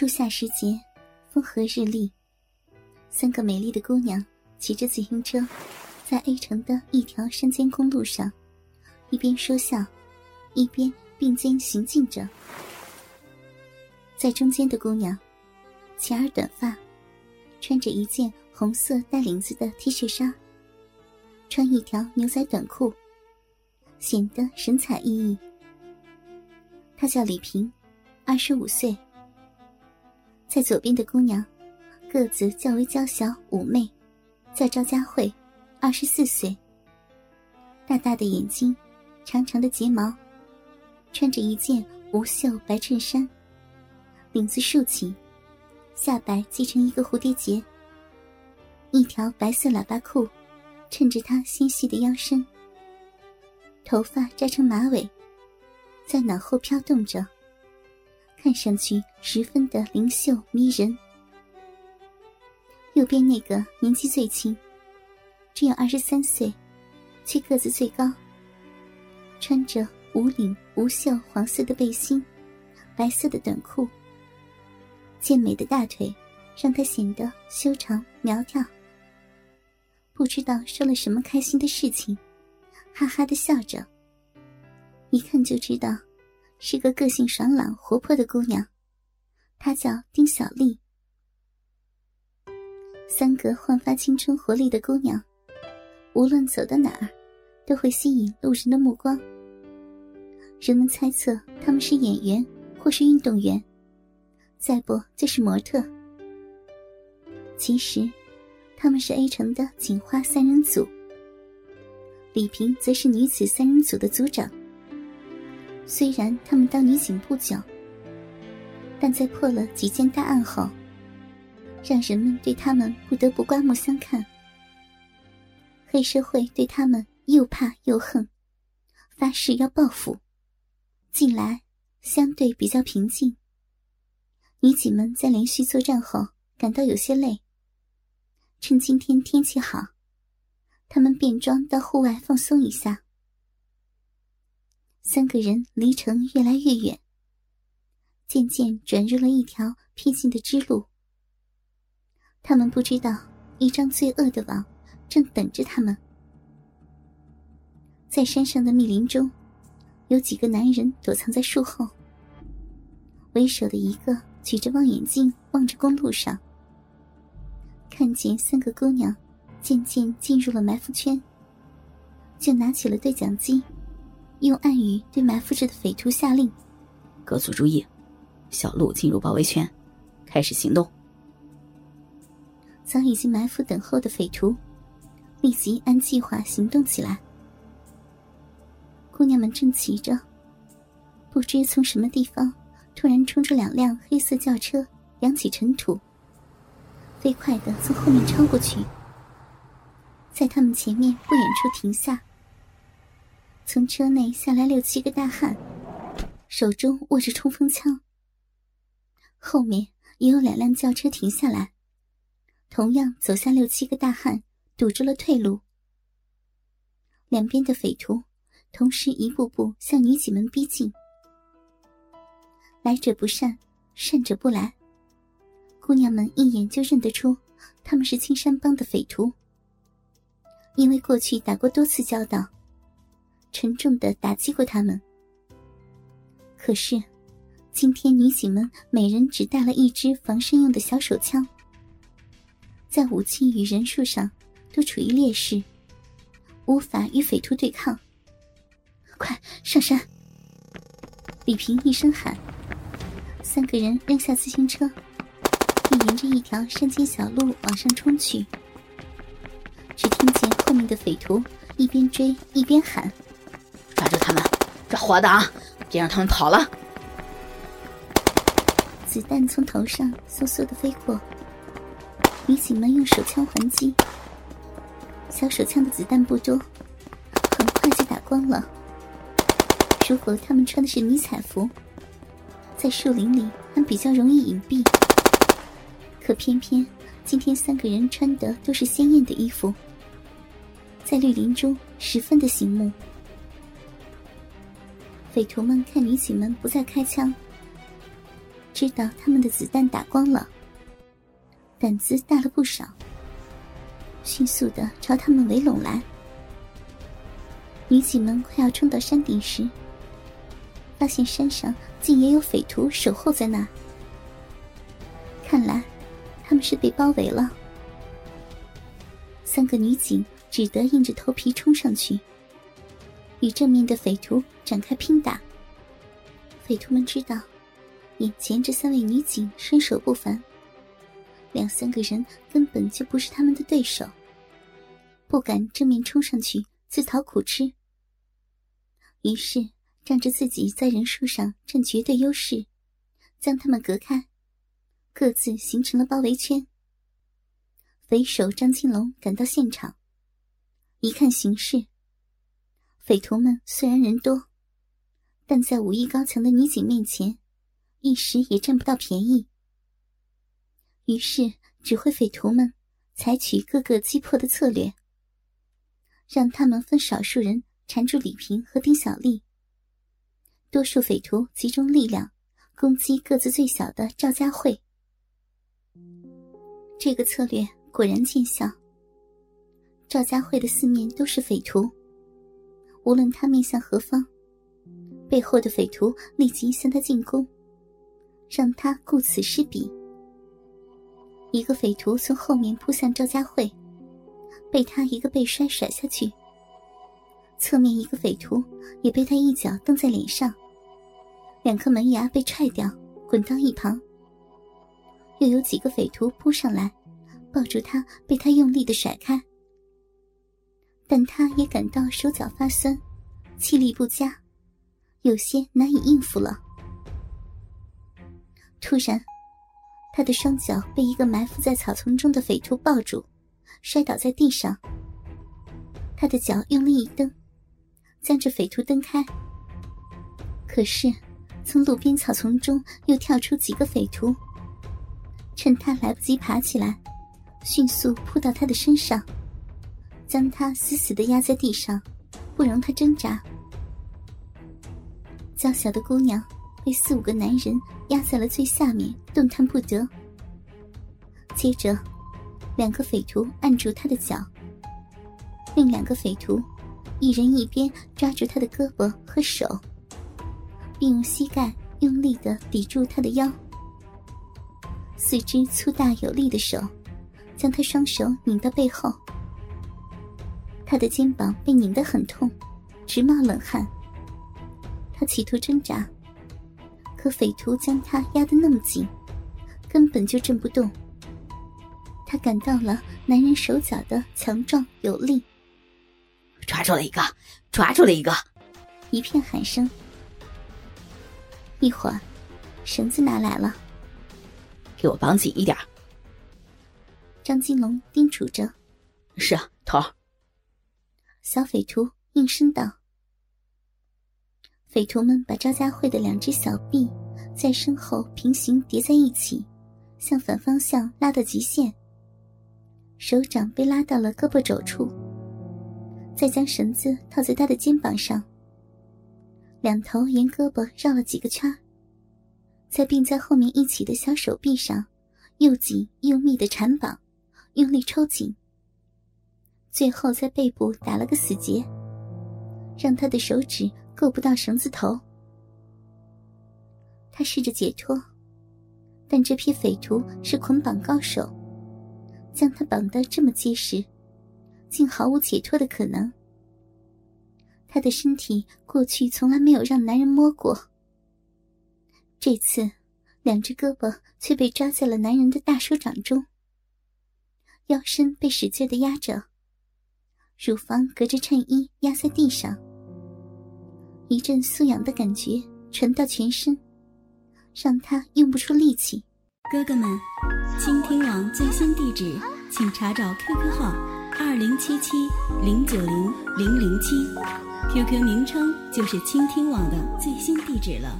初夏时节，风和日丽，三个美丽的姑娘骑着自行车，在 A 城的一条山间公路上，一边说笑，一边并肩行进着。在中间的姑娘，前儿短发，穿着一件红色带领子的 T 恤衫，穿一条牛仔短裤，显得神采奕奕。她叫李萍，二十五岁。在左边的姑娘，个子较为娇小妩媚，叫赵佳慧，二十四岁。大大的眼睛，长长的睫毛，穿着一件无袖白衬衫，领子竖起，下摆系成一个蝴蝶结。一条白色喇叭裤，衬着她纤细的腰身。头发扎成马尾，在脑后飘动着。看上去十分的灵秀迷人。右边那个年纪最轻，只有二十三岁，却个子最高。穿着无领无袖黄色的背心，白色的短裤。健美的大腿让她显得修长苗条。不知道说了什么开心的事情，哈哈的笑着。一看就知道。是个个性爽朗、活泼的姑娘，她叫丁小丽。三个焕发青春活力的姑娘，无论走到哪儿，都会吸引路人的目光。人们猜测她们是演员或是运动员，再不就是模特。其实，他们是 A 城的警花三人组，李萍则是女子三人组的组长。虽然他们当女警不久，但在破了几件大案后，让人们对他们不得不刮目相看。黑社会对他们又怕又恨，发誓要报复。近来相对比较平静，女警们在连续作战后感到有些累。趁今天天气好，他们变装到户外放松一下。三个人离城越来越远，渐渐转入了一条僻静的支路。他们不知道，一张罪恶的网正等着他们。在山上的密林中，有几个男人躲藏在树后。为首的一个举着望远镜望着公路上，看见三个姑娘渐渐进入了埋伏圈，就拿起了对讲机。用暗语对埋伏着的匪徒下令：“各组注意，小路进入包围圈，开始行动。”早已经埋伏等候的匪徒立即按计划行动起来。姑娘们正骑着，不知从什么地方突然冲出两辆黑色轿车，扬起尘土，飞快的从后面超过去，在他们前面不远处停下。从车内下来六七个大汉，手中握着冲锋枪。后面也有两辆轿车停下来，同样走下六七个大汉，堵住了退路。两边的匪徒同时一步步向女警们逼近，来者不善，善者不来。姑娘们一眼就认得出他们是青山帮的匪徒，因为过去打过多次交道。沉重的打击过他们，可是今天女警们每人只带了一支防身用的小手枪，在武器与人数上都处于劣势，无法与匪徒对抗。快上山！李平一声喊，三个人扔下自行车，便沿着一条山间小路往上冲去。只听见后面的匪徒一边追一边喊。住他们，抓活的啊！别让他们跑了。子弹从头上嗖嗖的飞过，女警们用手枪还击。小手枪的子弹不多，很快就打光了。如果他们穿的是迷彩服，在树林里还比较容易隐蔽。可偏偏今天三个人穿的都是鲜艳的衣服，在绿林中十分的醒目。匪徒们看女警们不再开枪，知道他们的子弹打光了，胆子大了不少，迅速的朝他们围拢来。女警们快要冲到山顶时，发现山上竟也有匪徒守候在那。看来，他们是被包围了。三个女警只得硬着头皮冲上去，与正面的匪徒展开拼打。匪徒们知道，眼前这三位女警身手不凡，两三个人根本就不是他们的对手，不敢正面冲上去自讨苦吃。于是，仗着自己在人数上占绝对优势，将他们隔开，各自形成了包围圈。匪首张金龙赶到现场，一看形势，匪徒们虽然人多。但在武艺高强的女警面前，一时也占不到便宜。于是指挥匪徒们采取各个击破的策略，让他们分少数人缠住李平和丁小丽，多数匪徒集中力量攻击个子最小的赵佳慧。这个策略果然见效。赵佳慧的四面都是匪徒，无论他面向何方。背后的匪徒立即向他进攻，让他顾此失彼。一个匪徒从后面扑向赵佳慧，被他一个背摔甩下去。侧面一个匪徒也被他一脚蹬在脸上，两颗门牙被踹掉，滚到一旁。又有几个匪徒扑上来，抱住他，被他用力的甩开。但他也感到手脚发酸，气力不佳。有些难以应付了。突然，他的双脚被一个埋伏在草丛中的匪徒抱住，摔倒在地上。他的脚用力一蹬，将这匪徒蹬开。可是，从路边草丛中又跳出几个匪徒，趁他来不及爬起来，迅速扑到他的身上，将他死死的压在地上，不容他挣扎。娇小的姑娘被四五个男人压在了最下面，动弹不得。接着，两个匪徒按住他的脚，另两个匪徒一人一边抓住他的胳膊和手，并用膝盖用力的抵住他的腰。四只粗大有力的手将他双手拧到背后，她的肩膀被拧得很痛，直冒冷汗。他企图挣扎，可匪徒将他压得那么紧，根本就震不动。他感到了男人手脚的强壮有力，抓住了一个，抓住了一个，一片喊声。一会儿，绳子拿来了，给我绑紧一点。张金龙叮嘱着：“是啊，头儿。”小匪徒应声道。匪徒们把赵家慧的两只小臂在身后平行叠在一起，向反方向拉到极限。手掌被拉到了胳膊肘处，再将绳子套在他的肩膀上，两头沿胳膊绕了几个圈，在并在后面一起的小手臂上又紧又密的缠绑，用力抽紧，最后在背部打了个死结，让他的手指。够不到绳子头，他试着解脱，但这批匪徒是捆绑高手，将他绑得这么结实，竟毫无解脱的可能。他的身体过去从来没有让男人摸过，这次两只胳膊却被抓在了男人的大手掌中，腰身被使劲的压着，乳房隔着衬衣压在地上。一阵酥痒的感觉传到全身，让他用不出力气。哥哥们，倾听网最新地址，请查找 QQ 号二零七七零九零零零七，QQ 名称就是倾听网的最新地址了。